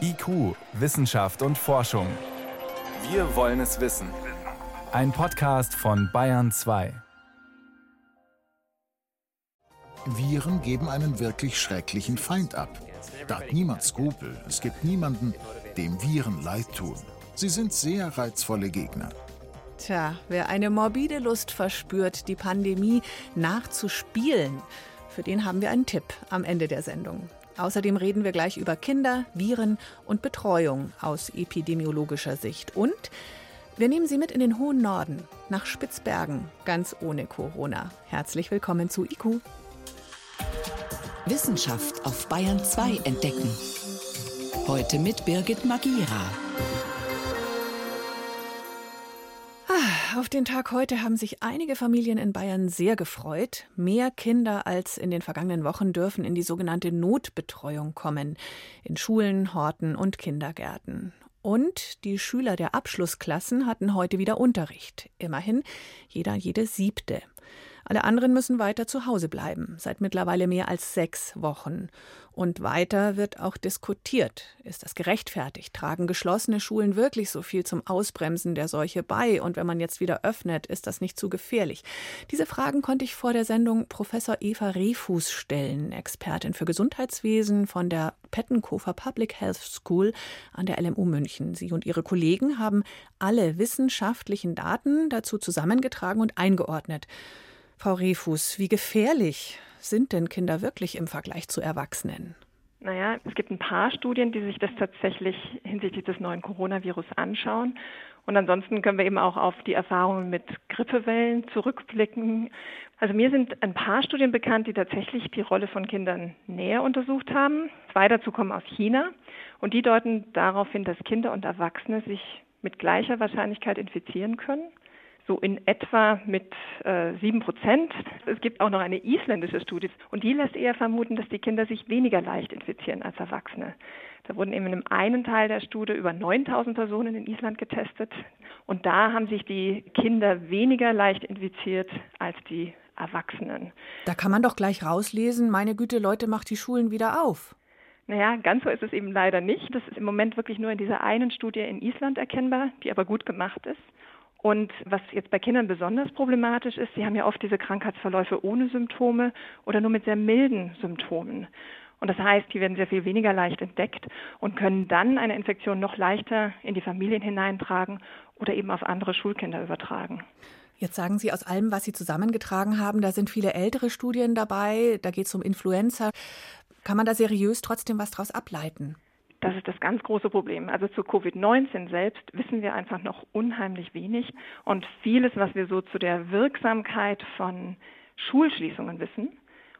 IQ, Wissenschaft und Forschung. Wir wollen es wissen. Ein Podcast von Bayern 2. Viren geben einen wirklich schrecklichen Feind ab. Da hat niemand Skrupel. Es gibt niemanden, dem Viren leid tun. Sie sind sehr reizvolle Gegner. Tja, wer eine morbide Lust verspürt, die Pandemie nachzuspielen, für den haben wir einen Tipp am Ende der Sendung. Außerdem reden wir gleich über Kinder, Viren und Betreuung aus epidemiologischer Sicht. Und wir nehmen Sie mit in den hohen Norden, nach Spitzbergen, ganz ohne Corona. Herzlich willkommen zu IQ. Wissenschaft auf Bayern 2 entdecken. Heute mit Birgit Magira. Auf den Tag heute haben sich einige Familien in Bayern sehr gefreut. Mehr Kinder als in den vergangenen Wochen dürfen in die sogenannte Notbetreuung kommen. In Schulen, Horten und Kindergärten. Und die Schüler der Abschlussklassen hatten heute wieder Unterricht. Immerhin jeder jede siebte. Alle anderen müssen weiter zu Hause bleiben, seit mittlerweile mehr als sechs Wochen. Und weiter wird auch diskutiert. Ist das gerechtfertigt? Tragen geschlossene Schulen wirklich so viel zum Ausbremsen der Seuche bei? Und wenn man jetzt wieder öffnet, ist das nicht zu gefährlich? Diese Fragen konnte ich vor der Sendung Professor Eva Rehfuß stellen, Expertin für Gesundheitswesen von der Pettenkofer Public Health School an der LMU München. Sie und ihre Kollegen haben alle wissenschaftlichen Daten dazu zusammengetragen und eingeordnet. Frau Refus, wie gefährlich sind denn Kinder wirklich im Vergleich zu Erwachsenen? Naja, es gibt ein paar Studien, die sich das tatsächlich hinsichtlich des neuen Coronavirus anschauen. Und ansonsten können wir eben auch auf die Erfahrungen mit Grippewellen zurückblicken. Also mir sind ein paar Studien bekannt, die tatsächlich die Rolle von Kindern näher untersucht haben. Zwei dazu kommen aus China und die deuten darauf hin, dass Kinder und Erwachsene sich mit gleicher Wahrscheinlichkeit infizieren können so in etwa mit äh, sieben äh, Prozent. Es gibt auch noch eine isländische Studie und die lässt eher vermuten, dass die Kinder sich weniger leicht infizieren als Erwachsene. Da wurden eben in einem einen Teil der Studie über 9000 Personen in Island getestet und da haben sich die Kinder weniger leicht infiziert als die Erwachsenen. Da kann man doch gleich rauslesen, meine Güte, Leute, macht die Schulen wieder auf. Naja, ganz so ist es eben leider nicht. Das ist im Moment wirklich nur in dieser einen Studie in Island erkennbar, die aber gut gemacht ist. Und was jetzt bei Kindern besonders problematisch ist, sie haben ja oft diese Krankheitsverläufe ohne Symptome oder nur mit sehr milden Symptomen. Und das heißt, die werden sehr viel weniger leicht entdeckt und können dann eine Infektion noch leichter in die Familien hineintragen oder eben auf andere Schulkinder übertragen. Jetzt sagen Sie aus allem, was Sie zusammengetragen haben, da sind viele ältere Studien dabei, da geht es um Influenza. Kann man da seriös trotzdem was daraus ableiten? Das ist das ganz große Problem. Also zu Covid-19 selbst wissen wir einfach noch unheimlich wenig. Und vieles, was wir so zu der Wirksamkeit von Schulschließungen wissen,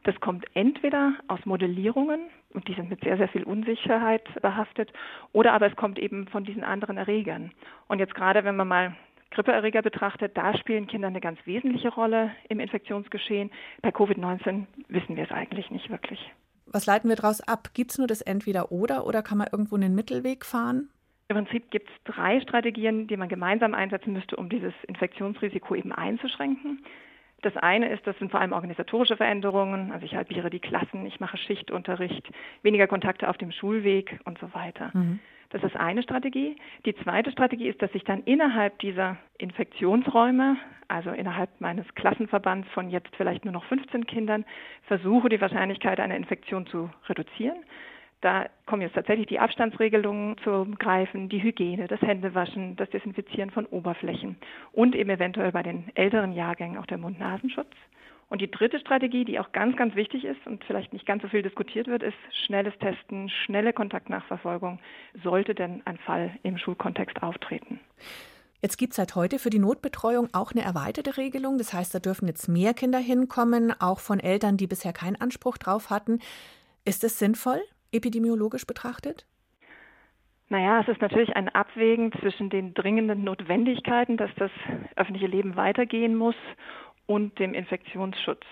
das kommt entweder aus Modellierungen, und die sind mit sehr, sehr viel Unsicherheit behaftet, oder aber es kommt eben von diesen anderen Erregern. Und jetzt gerade, wenn man mal Grippeerreger betrachtet, da spielen Kinder eine ganz wesentliche Rolle im Infektionsgeschehen. Bei Covid-19 wissen wir es eigentlich nicht wirklich. Was leiten wir daraus ab? Gibt es nur das Entweder-Oder oder kann man irgendwo einen Mittelweg fahren? Im Prinzip gibt es drei Strategien, die man gemeinsam einsetzen müsste, um dieses Infektionsrisiko eben einzuschränken. Das eine ist, das sind vor allem organisatorische Veränderungen. Also ich halbiere die Klassen, ich mache Schichtunterricht, weniger Kontakte auf dem Schulweg und so weiter. Mhm. Das ist eine Strategie. Die zweite Strategie ist, dass ich dann innerhalb dieser Infektionsräume, also innerhalb meines Klassenverbands von jetzt vielleicht nur noch 15 Kindern, versuche, die Wahrscheinlichkeit einer Infektion zu reduzieren. Da kommen jetzt tatsächlich die Abstandsregelungen zum Greifen, die Hygiene, das Händewaschen, das Desinfizieren von Oberflächen und eben eventuell bei den älteren Jahrgängen auch der Mund-Nasenschutz. Und die dritte Strategie, die auch ganz, ganz wichtig ist und vielleicht nicht ganz so viel diskutiert wird, ist schnelles Testen, schnelle Kontaktnachverfolgung, sollte denn ein Fall im Schulkontext auftreten. Jetzt gibt es seit heute für die Notbetreuung auch eine erweiterte Regelung. Das heißt, da dürfen jetzt mehr Kinder hinkommen, auch von Eltern, die bisher keinen Anspruch drauf hatten. Ist es sinnvoll, epidemiologisch betrachtet? Naja, es ist natürlich ein Abwägen zwischen den dringenden Notwendigkeiten, dass das öffentliche Leben weitergehen muss und dem Infektionsschutz.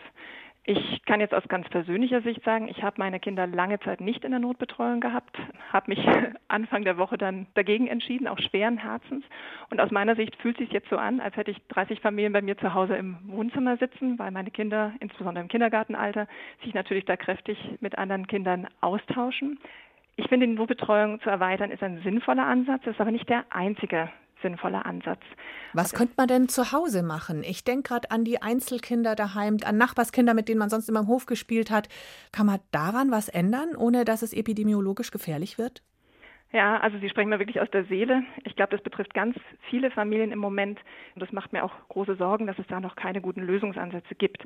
Ich kann jetzt aus ganz persönlicher Sicht sagen, ich habe meine Kinder lange Zeit nicht in der Notbetreuung gehabt, habe mich Anfang der Woche dann dagegen entschieden, auch schweren Herzens. Und aus meiner Sicht fühlt es sich jetzt so an, als hätte ich 30 Familien bei mir zu Hause im Wohnzimmer sitzen, weil meine Kinder, insbesondere im Kindergartenalter, sich natürlich da kräftig mit anderen Kindern austauschen. Ich finde, die Notbetreuung zu erweitern ist ein sinnvoller Ansatz, ist aber nicht der einzige sinnvoller Ansatz. Was könnte man denn zu Hause machen? Ich denke gerade an die Einzelkinder daheim, an Nachbarskinder, mit denen man sonst immer im Hof gespielt hat. Kann man daran was ändern, ohne dass es epidemiologisch gefährlich wird? Ja, also Sie sprechen mir wirklich aus der Seele. Ich glaube, das betrifft ganz viele Familien im Moment. Und das macht mir auch große Sorgen, dass es da noch keine guten Lösungsansätze gibt.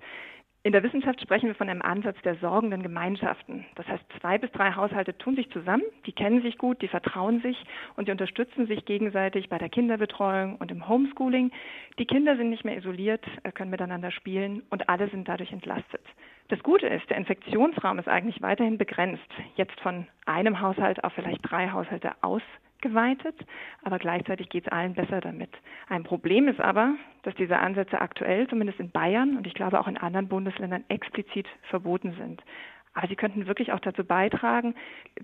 In der Wissenschaft sprechen wir von einem Ansatz der sorgenden Gemeinschaften. Das heißt, zwei bis drei Haushalte tun sich zusammen, die kennen sich gut, die vertrauen sich und die unterstützen sich gegenseitig bei der Kinderbetreuung und im Homeschooling. Die Kinder sind nicht mehr isoliert, äh, können miteinander spielen und alle sind dadurch entlastet. Das Gute ist, der Infektionsraum ist eigentlich weiterhin begrenzt, jetzt von einem Haushalt auf vielleicht drei Haushalte aus geweitet, aber gleichzeitig geht es allen besser damit. Ein Problem ist aber, dass diese Ansätze aktuell, zumindest in Bayern und ich glaube auch in anderen Bundesländern, explizit verboten sind. Aber sie könnten wirklich auch dazu beitragen,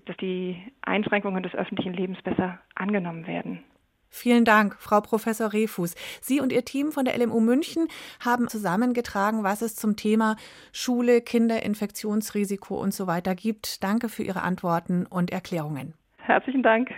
dass die Einschränkungen des öffentlichen Lebens besser angenommen werden. Vielen Dank, Frau Professor Refus. Sie und Ihr Team von der LMU München haben zusammengetragen, was es zum Thema Schule, Kinderinfektionsrisiko und so weiter gibt. Danke für Ihre Antworten und Erklärungen. Herzlichen Dank.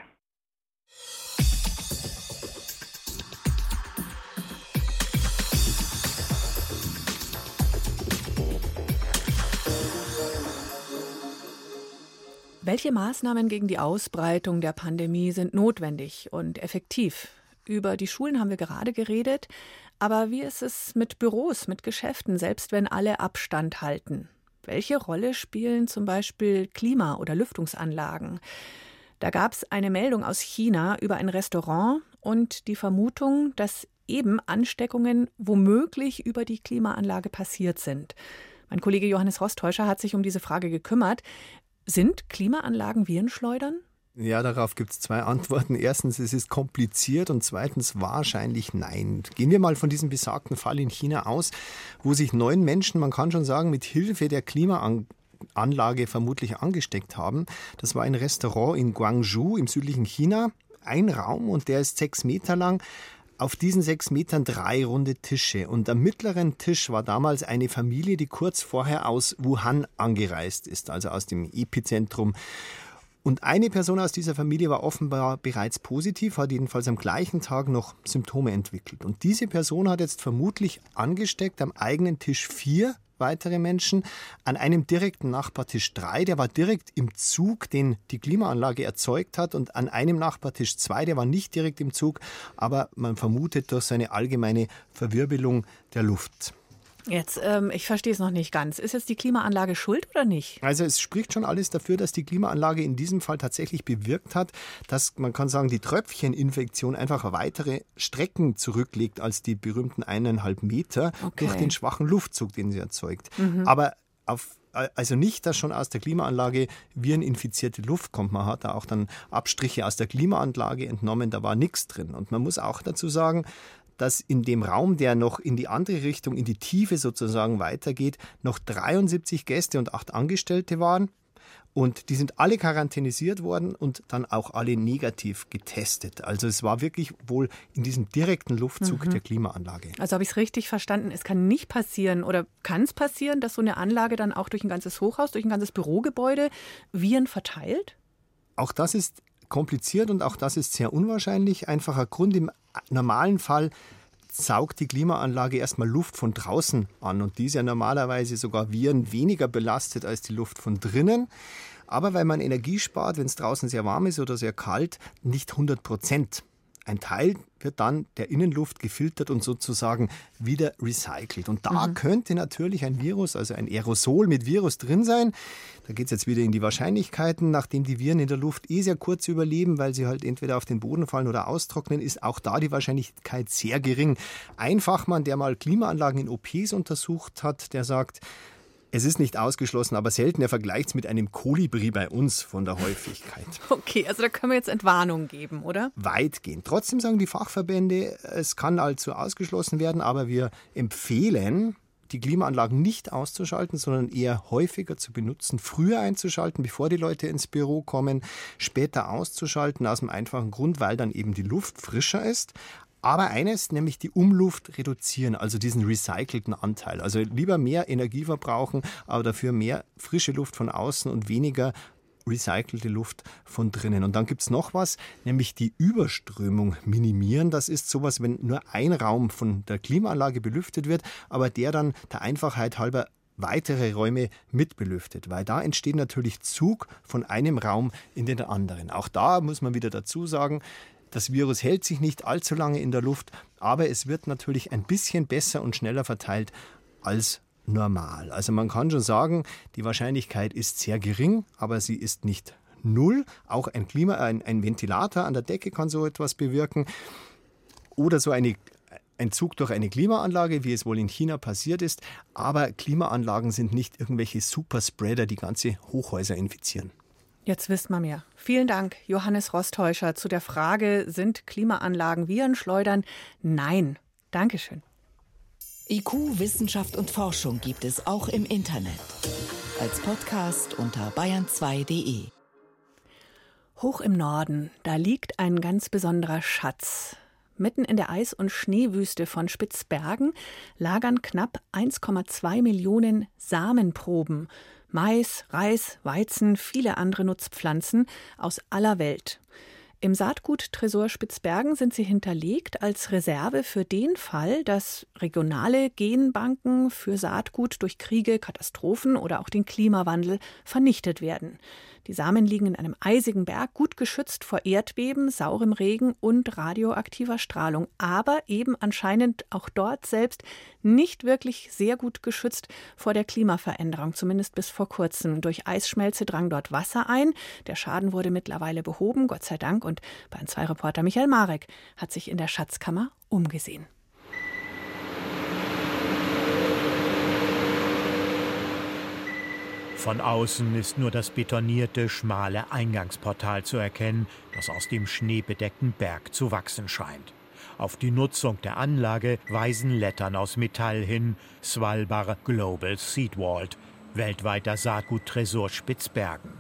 Welche Maßnahmen gegen die Ausbreitung der Pandemie sind notwendig und effektiv? Über die Schulen haben wir gerade geredet, aber wie ist es mit Büros, mit Geschäften, selbst wenn alle Abstand halten? Welche Rolle spielen zum Beispiel Klima- oder Lüftungsanlagen? Da gab es eine Meldung aus China über ein Restaurant und die Vermutung, dass eben Ansteckungen womöglich über die Klimaanlage passiert sind. Mein Kollege Johannes Rostäuscher hat sich um diese Frage gekümmert. Sind Klimaanlagen Virenschleudern? Ja, darauf gibt es zwei Antworten. Erstens, es ist kompliziert und zweitens wahrscheinlich nein. Gehen wir mal von diesem besagten Fall in China aus, wo sich neun Menschen, man kann schon sagen, mit Hilfe der Klimaanlage Anlage vermutlich angesteckt haben. Das war ein Restaurant in Guangzhou im südlichen China. Ein Raum und der ist sechs Meter lang. Auf diesen sechs Metern drei runde Tische. Und am mittleren Tisch war damals eine Familie, die kurz vorher aus Wuhan angereist ist, also aus dem Epizentrum. Und eine Person aus dieser Familie war offenbar bereits positiv, hat jedenfalls am gleichen Tag noch Symptome entwickelt. Und diese Person hat jetzt vermutlich angesteckt am eigenen Tisch vier weitere Menschen. An einem direkten Nachbartisch drei, der war direkt im Zug, den die Klimaanlage erzeugt hat. Und an einem Nachbartisch zwei, der war nicht direkt im Zug, aber man vermutet durch seine allgemeine Verwirbelung der Luft. Jetzt, ähm, ich verstehe es noch nicht ganz. Ist jetzt die Klimaanlage schuld oder nicht? Also es spricht schon alles dafür, dass die Klimaanlage in diesem Fall tatsächlich bewirkt hat, dass man kann sagen, die Tröpfcheninfektion einfach weitere Strecken zurücklegt als die berühmten eineinhalb Meter okay. durch den schwachen Luftzug, den sie erzeugt. Mhm. Aber auf also nicht, dass schon aus der Klimaanlage vireninfizierte Luft kommt. Man hat da auch dann Abstriche aus der Klimaanlage entnommen, da war nichts drin. Und man muss auch dazu sagen, dass in dem Raum, der noch in die andere Richtung, in die Tiefe sozusagen weitergeht, noch 73 Gäste und acht Angestellte waren. Und die sind alle quarantänisiert worden und dann auch alle negativ getestet. Also es war wirklich wohl in diesem direkten Luftzug mhm. der Klimaanlage. Also habe ich es richtig verstanden, es kann nicht passieren oder kann es passieren, dass so eine Anlage dann auch durch ein ganzes Hochhaus, durch ein ganzes Bürogebäude Viren verteilt? Auch das ist kompliziert und auch das ist sehr unwahrscheinlich. Einfacher Grund, im normalen Fall saugt die Klimaanlage erstmal Luft von draußen an und die ist ja normalerweise sogar Viren weniger belastet als die Luft von drinnen. Aber weil man Energie spart, wenn es draußen sehr warm ist oder sehr kalt, nicht 100 Prozent. Ein Teil wird dann der Innenluft gefiltert und sozusagen wieder recycelt. Und da mhm. könnte natürlich ein Virus, also ein Aerosol mit Virus drin sein. Da geht es jetzt wieder in die Wahrscheinlichkeiten. Nachdem die Viren in der Luft eh sehr kurz überleben, weil sie halt entweder auf den Boden fallen oder austrocknen, ist auch da die Wahrscheinlichkeit sehr gering. Ein Fachmann, der mal Klimaanlagen in OPs untersucht hat, der sagt, es ist nicht ausgeschlossen, aber selten. Er vergleicht es mit einem Kolibri bei uns von der Häufigkeit. Okay, also da können wir jetzt Entwarnung geben, oder? Weitgehend. Trotzdem sagen die Fachverbände, es kann also ausgeschlossen werden, aber wir empfehlen, die Klimaanlagen nicht auszuschalten, sondern eher häufiger zu benutzen, früher einzuschalten, bevor die Leute ins Büro kommen, später auszuschalten, aus dem einfachen Grund, weil dann eben die Luft frischer ist, aber eines, nämlich die Umluft reduzieren, also diesen recycelten Anteil. Also lieber mehr Energie verbrauchen, aber dafür mehr frische Luft von außen und weniger recycelte Luft von drinnen. Und dann gibt es noch was, nämlich die Überströmung minimieren. Das ist sowas, wenn nur ein Raum von der Klimaanlage belüftet wird, aber der dann der Einfachheit halber weitere Räume mitbelüftet, weil da entsteht natürlich Zug von einem Raum in den anderen. Auch da muss man wieder dazu sagen, das Virus hält sich nicht allzu lange in der Luft, aber es wird natürlich ein bisschen besser und schneller verteilt als normal. Also man kann schon sagen, die Wahrscheinlichkeit ist sehr gering, aber sie ist nicht null. Auch ein, Klima, ein, ein Ventilator an der Decke kann so etwas bewirken. Oder so eine ein Zug durch eine Klimaanlage, wie es wohl in China passiert ist. Aber Klimaanlagen sind nicht irgendwelche Superspreader, die ganze Hochhäuser infizieren. Jetzt wisst man mehr. Vielen Dank, Johannes Rostäuscher, zu der Frage, sind Klimaanlagen Viren schleudern? Nein. Dankeschön. IQ, Wissenschaft und Forschung gibt es auch im Internet. Als Podcast unter bayern2.de. Hoch im Norden, da liegt ein ganz besonderer Schatz. Mitten in der Eis- und Schneewüste von Spitzbergen lagern knapp 1,2 Millionen Samenproben. Mais, Reis, Weizen, viele andere Nutzpflanzen aus aller Welt. Im Saatgut Tresor Spitzbergen sind sie hinterlegt als Reserve für den Fall, dass regionale Genbanken für Saatgut durch Kriege, Katastrophen oder auch den Klimawandel vernichtet werden. Die Samen liegen in einem eisigen Berg, gut geschützt vor Erdbeben, saurem Regen und radioaktiver Strahlung, aber eben anscheinend auch dort selbst nicht wirklich sehr gut geschützt vor der Klimaveränderung, zumindest bis vor kurzem. Durch Eisschmelze drang dort Wasser ein. Der Schaden wurde mittlerweile behoben, Gott sei Dank. Und Bayern 2 Reporter Michael Marek hat sich in der Schatzkammer umgesehen. Von außen ist nur das betonierte, schmale Eingangsportal zu erkennen, das aus dem schneebedeckten Berg zu wachsen scheint. Auf die Nutzung der Anlage weisen Lettern aus Metall hin, Svalbard Global Seed Vault, weltweiter Saatguttresor Spitzbergen.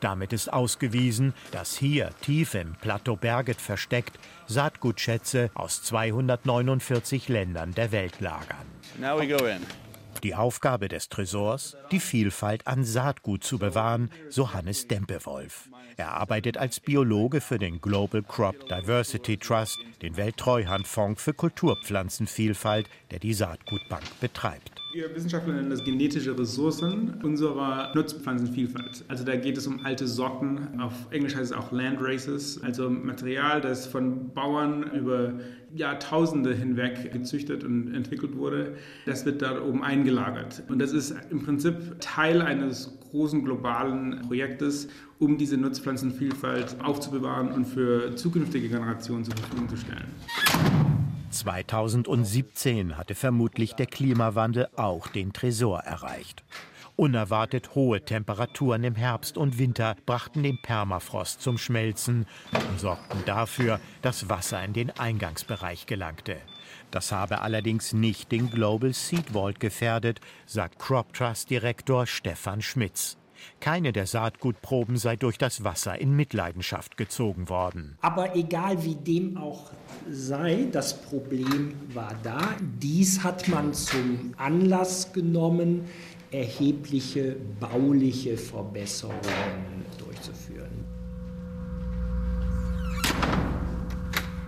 Damit ist ausgewiesen, dass hier tief im Plateau Berget versteckt Saatgutschätze aus 249 Ländern der Welt lagern. Now we go in. Die Aufgabe des Tresors, die Vielfalt an Saatgut zu bewahren, so Hannes Dempewolf. Er arbeitet als Biologe für den Global Crop Diversity Trust, den Welttreuhandfonds für Kulturpflanzenvielfalt, der die Saatgutbank betreibt. Wir Wissenschaftler nennen das genetische Ressourcen unserer Nutzpflanzenvielfalt. Also da geht es um alte Sorten, auf Englisch heißt es auch Land Races, also Material, das von Bauern über Jahrtausende hinweg gezüchtet und entwickelt wurde. Das wird da oben eingelagert. Und das ist im Prinzip Teil eines großen globalen Projektes, um diese Nutzpflanzenvielfalt aufzubewahren und für zukünftige Generationen zur Verfügung zu stellen. 2017 hatte vermutlich der Klimawandel auch den Tresor erreicht. Unerwartet hohe Temperaturen im Herbst und Winter brachten den Permafrost zum Schmelzen und sorgten dafür, dass Wasser in den Eingangsbereich gelangte. Das habe allerdings nicht den Global Seed Vault gefährdet, sagt Crop Trust Direktor Stefan Schmitz. Keine der Saatgutproben sei durch das Wasser in Mitleidenschaft gezogen worden. Aber egal wie dem auch sei, das Problem war da. Dies hat man zum Anlass genommen, erhebliche bauliche Verbesserungen durchzuführen.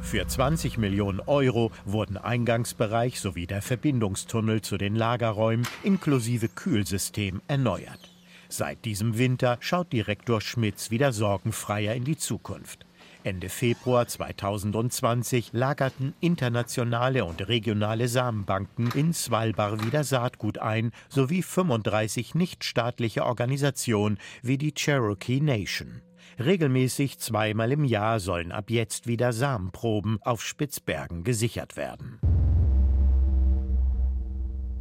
Für 20 Millionen Euro wurden Eingangsbereich sowie der Verbindungstunnel zu den Lagerräumen inklusive Kühlsystem erneuert. Seit diesem Winter schaut Direktor Schmitz wieder sorgenfreier in die Zukunft. Ende Februar 2020 lagerten internationale und regionale Samenbanken in Svalbard wieder Saatgut ein, sowie 35 nichtstaatliche Organisationen wie die Cherokee Nation. Regelmäßig zweimal im Jahr sollen ab jetzt wieder Samenproben auf Spitzbergen gesichert werden.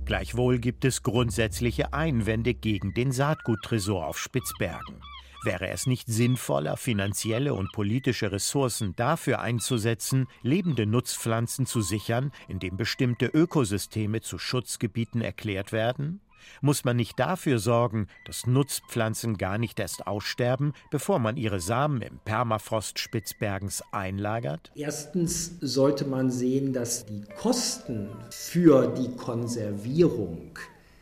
Gleichwohl gibt es grundsätzliche Einwände gegen den Saatguttresor auf Spitzbergen. Wäre es nicht sinnvoller, finanzielle und politische Ressourcen dafür einzusetzen, lebende Nutzpflanzen zu sichern, indem bestimmte Ökosysteme zu Schutzgebieten erklärt werden? Muss man nicht dafür sorgen, dass Nutzpflanzen gar nicht erst aussterben, bevor man ihre Samen im Permafrost Spitzbergens einlagert? Erstens sollte man sehen, dass die Kosten für die Konservierung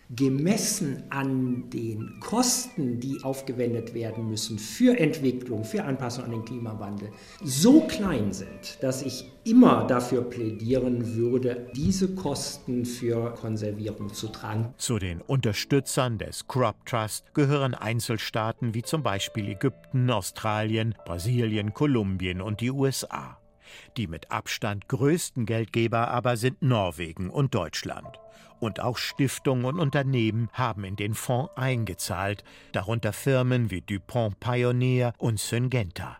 gemessen an den Kosten, die aufgewendet werden müssen für Entwicklung, für Anpassung an den Klimawandel, so klein sind, dass ich immer dafür plädieren würde, diese Kosten für Konservierung zu tragen. Zu den Unterstützern des Crop Trust gehören Einzelstaaten wie zum Beispiel Ägypten, Australien, Brasilien, Kolumbien und die USA. Die mit Abstand größten Geldgeber aber sind Norwegen und Deutschland. Und auch Stiftungen und Unternehmen haben in den Fonds eingezahlt, darunter Firmen wie DuPont Pioneer und Syngenta.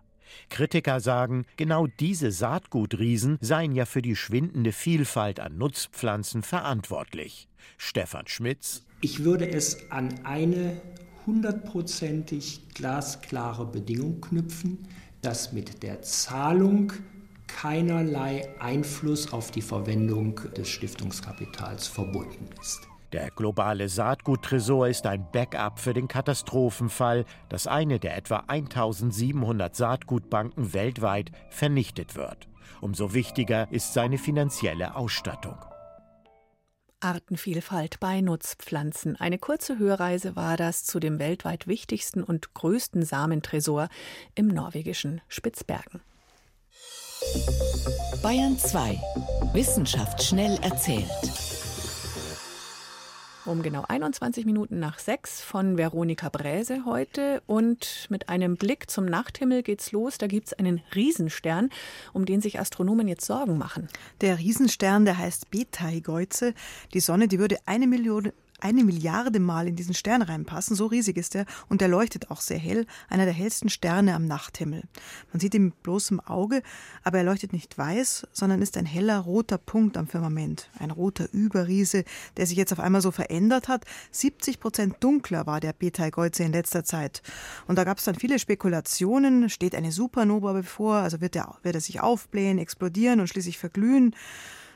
Kritiker sagen, genau diese Saatgutriesen seien ja für die schwindende Vielfalt an Nutzpflanzen verantwortlich. Stefan Schmitz. Ich würde es an eine hundertprozentig glasklare Bedingung knüpfen, dass mit der Zahlung keinerlei Einfluss auf die Verwendung des Stiftungskapitals verbunden ist. Der globale Saatguttresor ist ein Backup für den Katastrophenfall, dass eine der etwa 1700 Saatgutbanken weltweit vernichtet wird. Umso wichtiger ist seine finanzielle Ausstattung. Artenvielfalt bei Nutzpflanzen. Eine kurze Hörreise war das zu dem weltweit wichtigsten und größten Samentresor im norwegischen Spitzbergen. Bayern 2. Wissenschaft schnell erzählt. Um genau 21 Minuten nach sechs von Veronika Bräse heute. Und mit einem Blick zum Nachthimmel geht's los. Da gibt's einen Riesenstern, um den sich Astronomen jetzt Sorgen machen. Der Riesenstern, der heißt Betelgeuse. Die Sonne, die würde eine Million eine Milliarde Mal in diesen Stern reinpassen. So riesig ist er und er leuchtet auch sehr hell, einer der hellsten Sterne am Nachthimmel. Man sieht ihn mit bloßem Auge, aber er leuchtet nicht weiß, sondern ist ein heller roter Punkt am Firmament. Ein roter Überriese, der sich jetzt auf einmal so verändert hat. 70 Prozent dunkler war der Betelgeuse in letzter Zeit. Und da gab es dann viele Spekulationen. Steht eine Supernova bevor? Also wird er, wird er sich aufblähen, explodieren und schließlich verglühen?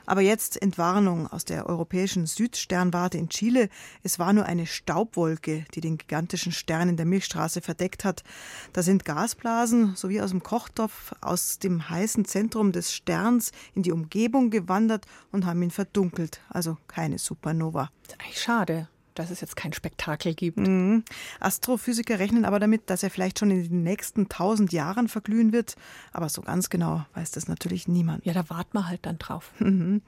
Aber jetzt Entwarnung aus der europäischen Südsternwarte in Chile. Es war nur eine Staubwolke, die den gigantischen Stern in der Milchstraße verdeckt hat. Da sind Gasblasen sowie aus dem Kochtopf aus dem heißen Zentrum des Sterns in die Umgebung gewandert und haben ihn verdunkelt. Also keine Supernova. Eigentlich schade dass es jetzt kein Spektakel gibt. Mhm. Astrophysiker rechnen aber damit, dass er vielleicht schon in den nächsten tausend Jahren verglühen wird. Aber so ganz genau weiß das natürlich niemand. Ja, da warten wir halt dann drauf. Mhm.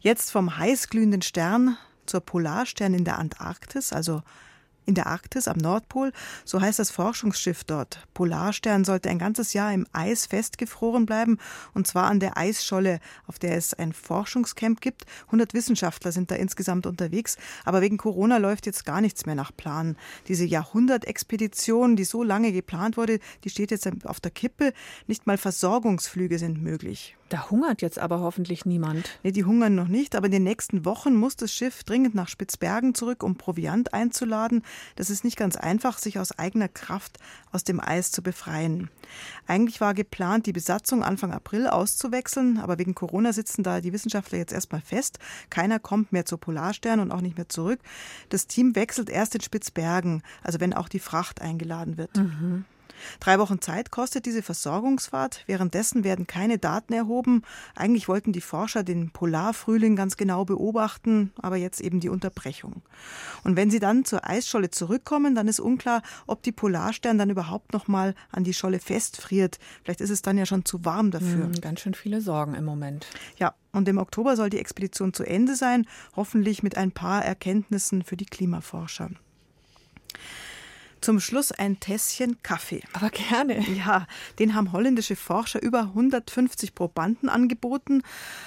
Jetzt vom heißglühenden Stern zur Polarstern in der Antarktis, also in der Arktis am Nordpol, so heißt das Forschungsschiff dort. Polarstern sollte ein ganzes Jahr im Eis festgefroren bleiben, und zwar an der Eisscholle, auf der es ein Forschungscamp gibt. 100 Wissenschaftler sind da insgesamt unterwegs, aber wegen Corona läuft jetzt gar nichts mehr nach Plan. Diese Jahrhundertexpedition, die so lange geplant wurde, die steht jetzt auf der Kippe. Nicht mal Versorgungsflüge sind möglich. Da hungert jetzt aber hoffentlich niemand. Nee, die hungern noch nicht, aber in den nächsten Wochen muss das Schiff dringend nach Spitzbergen zurück, um Proviant einzuladen. Das ist nicht ganz einfach, sich aus eigener Kraft aus dem Eis zu befreien. Eigentlich war geplant, die Besatzung Anfang April auszuwechseln, aber wegen Corona sitzen da die Wissenschaftler jetzt erstmal fest. Keiner kommt mehr zur Polarstern und auch nicht mehr zurück. Das Team wechselt erst in Spitzbergen, also wenn auch die Fracht eingeladen wird. Mhm. Drei Wochen Zeit kostet diese Versorgungsfahrt. Währenddessen werden keine Daten erhoben. Eigentlich wollten die Forscher den Polarfrühling ganz genau beobachten, aber jetzt eben die Unterbrechung. Und wenn sie dann zur Eisscholle zurückkommen, dann ist unklar, ob die Polarstern dann überhaupt noch mal an die Scholle festfriert. Vielleicht ist es dann ja schon zu warm dafür. Hm, ganz schön viele Sorgen im Moment. Ja, und im Oktober soll die Expedition zu Ende sein, hoffentlich mit ein paar Erkenntnissen für die Klimaforscher. Zum Schluss ein Tässchen Kaffee. Aber gerne. Ja, den haben holländische Forscher über 150 Probanden angeboten.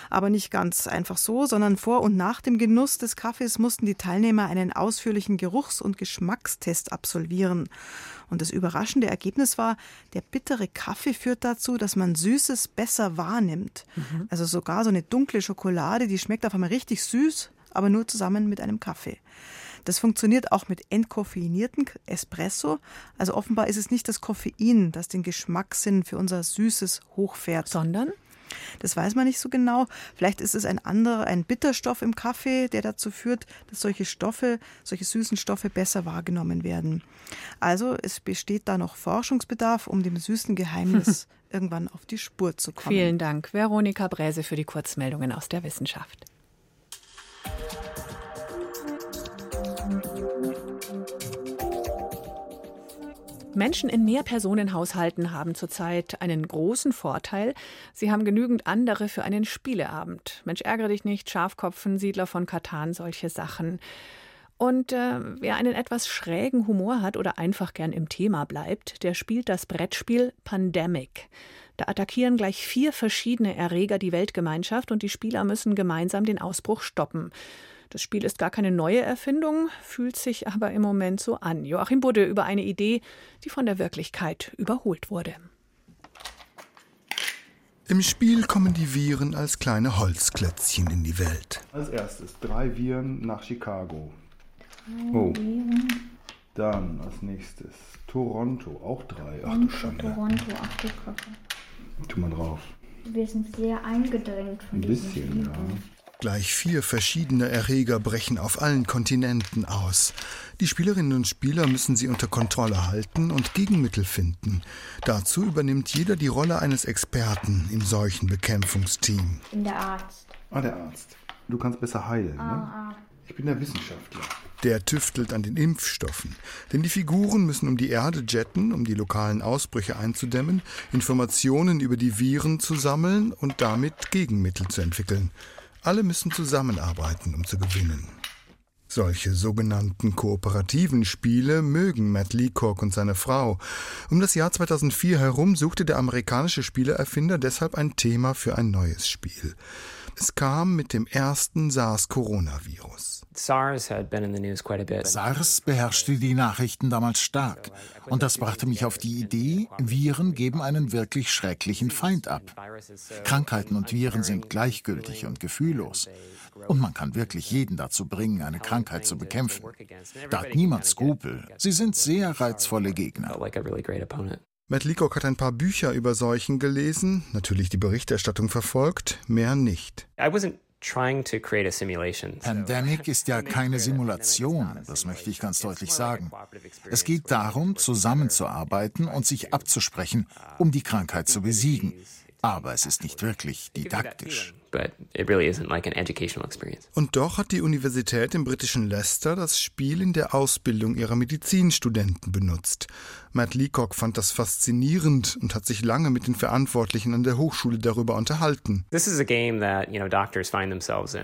Aber nicht ganz einfach so, sondern vor und nach dem Genuss des Kaffees mussten die Teilnehmer einen ausführlichen Geruchs- und Geschmackstest absolvieren. Und das überraschende Ergebnis war, der bittere Kaffee führt dazu, dass man Süßes besser wahrnimmt. Mhm. Also sogar so eine dunkle Schokolade, die schmeckt auf einmal richtig süß, aber nur zusammen mit einem Kaffee. Das funktioniert auch mit entkoffeinierten Espresso. Also offenbar ist es nicht das Koffein, das den Geschmackssinn für unser Süßes hochfährt. Sondern? Das weiß man nicht so genau. Vielleicht ist es ein anderer, ein Bitterstoff im Kaffee, der dazu führt, dass solche Stoffe, solche süßen Stoffe besser wahrgenommen werden. Also es besteht da noch Forschungsbedarf, um dem süßen Geheimnis irgendwann auf die Spur zu kommen. Vielen Dank, Veronika Bräse, für die Kurzmeldungen aus der Wissenschaft. Menschen in Mehrpersonenhaushalten haben zurzeit einen großen Vorteil. Sie haben genügend andere für einen Spieleabend. Mensch, ärgere dich nicht, Schafkopfen, Siedler von Katan, solche Sachen. Und äh, wer einen etwas schrägen Humor hat oder einfach gern im Thema bleibt, der spielt das Brettspiel Pandemic. Da attackieren gleich vier verschiedene Erreger die Weltgemeinschaft und die Spieler müssen gemeinsam den Ausbruch stoppen. Das Spiel ist gar keine neue Erfindung, fühlt sich aber im Moment so an. Joachim Budde über eine Idee, die von der Wirklichkeit überholt wurde. Im Spiel kommen die Viren als kleine Holzklötzchen in die Welt. Als erstes drei Viren nach Chicago. Oh. Dann als nächstes Toronto, auch drei. Ach du Schande. Toronto, ach du Kacke. Tu mal drauf. Wir sind sehr eingedrängt von Ein bisschen, ja. Gleich vier verschiedene Erreger brechen auf allen Kontinenten aus. Die Spielerinnen und Spieler müssen sie unter Kontrolle halten und Gegenmittel finden. Dazu übernimmt jeder die Rolle eines Experten im Seuchenbekämpfungsteam. Ich bin der Arzt. Ah, der Arzt. Du kannst besser heilen, ne? Ah, ah. Ich bin der Wissenschaftler. Der tüftelt an den Impfstoffen. Denn die Figuren müssen um die Erde jetten, um die lokalen Ausbrüche einzudämmen, Informationen über die Viren zu sammeln und damit Gegenmittel zu entwickeln. Alle müssen zusammenarbeiten, um zu gewinnen. Solche sogenannten kooperativen Spiele mögen Matt Leacock und seine Frau. Um das Jahr 2004 herum suchte der amerikanische Spieleerfinder deshalb ein Thema für ein neues Spiel. Es kam mit dem ersten SARS-Coronavirus. SARS beherrschte die Nachrichten damals stark. Und das brachte mich auf die Idee, Viren geben einen wirklich schrecklichen Feind ab. Krankheiten und Viren sind gleichgültig und gefühllos. Und man kann wirklich jeden dazu bringen, eine Krankheit zu bekämpfen. Da hat niemand Skrupel. Sie sind sehr reizvolle Gegner. Matt Leacock hat ein paar Bücher über Seuchen gelesen, natürlich die Berichterstattung verfolgt, mehr nicht. Pandemic ist ja keine Simulation, das möchte ich ganz deutlich sagen. Es geht darum, zusammenzuarbeiten und sich abzusprechen, um die Krankheit zu besiegen. Aber es ist nicht wirklich didaktisch. Und doch hat die Universität im britischen Leicester das Spiel in der Ausbildung ihrer Medizinstudenten benutzt. Matt Leacock fand das faszinierend und hat sich lange mit den Verantwortlichen an der Hochschule darüber unterhalten.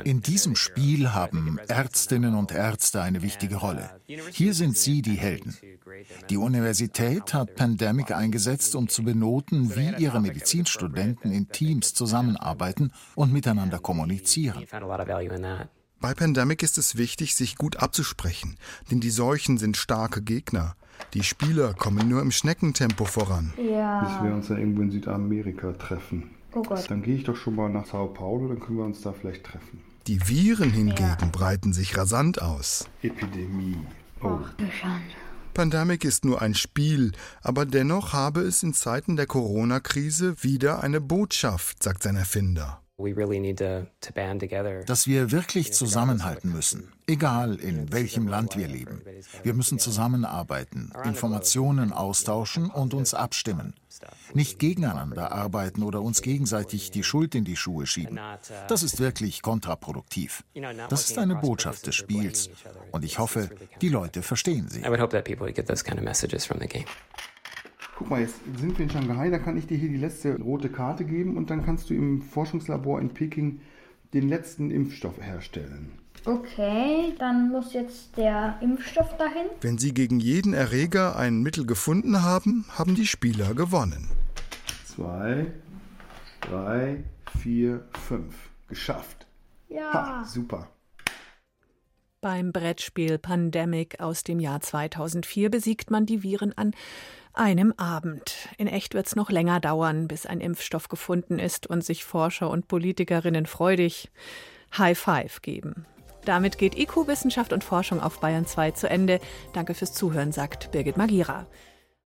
In diesem Spiel haben Ärztinnen und Ärzte eine wichtige Rolle. Hier sind sie die Helden. Die Universität hat Pandemic eingesetzt, um zu benoten, wie ihre Medizinstudenten in Teams zusammenarbeiten und miteinander kommunizieren. Bei Pandemic ist es wichtig, sich gut abzusprechen, denn die Seuchen sind starke Gegner. Die Spieler kommen nur im Schneckentempo voran. Ja. Bis wir uns dann irgendwo in Südamerika treffen. Oh Gott. Dann gehe ich doch schon mal nach Sao Paulo, dann können wir uns da vielleicht treffen. Die Viren hingegen breiten sich rasant aus. Epidemie. Oh. Ach. Pandemic ist nur ein Spiel, aber dennoch habe es in Zeiten der Corona-Krise wieder eine Botschaft, sagt sein Erfinder. Dass wir wirklich zusammenhalten müssen, egal in welchem Land wir leben. Wir müssen zusammenarbeiten, Informationen austauschen und uns abstimmen. Nicht gegeneinander arbeiten oder uns gegenseitig die Schuld in die Schuhe schieben. Das ist wirklich kontraproduktiv. Das ist eine Botschaft des Spiels und ich hoffe, die Leute verstehen sie. Guck mal, jetzt sind wir in Shanghai, da kann ich dir hier die letzte rote Karte geben und dann kannst du im Forschungslabor in Peking den letzten Impfstoff herstellen. Okay, dann muss jetzt der Impfstoff dahin. Wenn sie gegen jeden Erreger ein Mittel gefunden haben, haben die Spieler gewonnen. Zwei, drei, vier, fünf. Geschafft. Ja. Ha, super. Beim Brettspiel Pandemic aus dem Jahr 2004 besiegt man die Viren an einem Abend. In echt wird es noch länger dauern, bis ein Impfstoff gefunden ist und sich Forscher und Politikerinnen freudig High Five geben. Damit geht IQ Wissenschaft und Forschung auf Bayern 2 zu Ende. Danke fürs Zuhören, sagt Birgit Magira.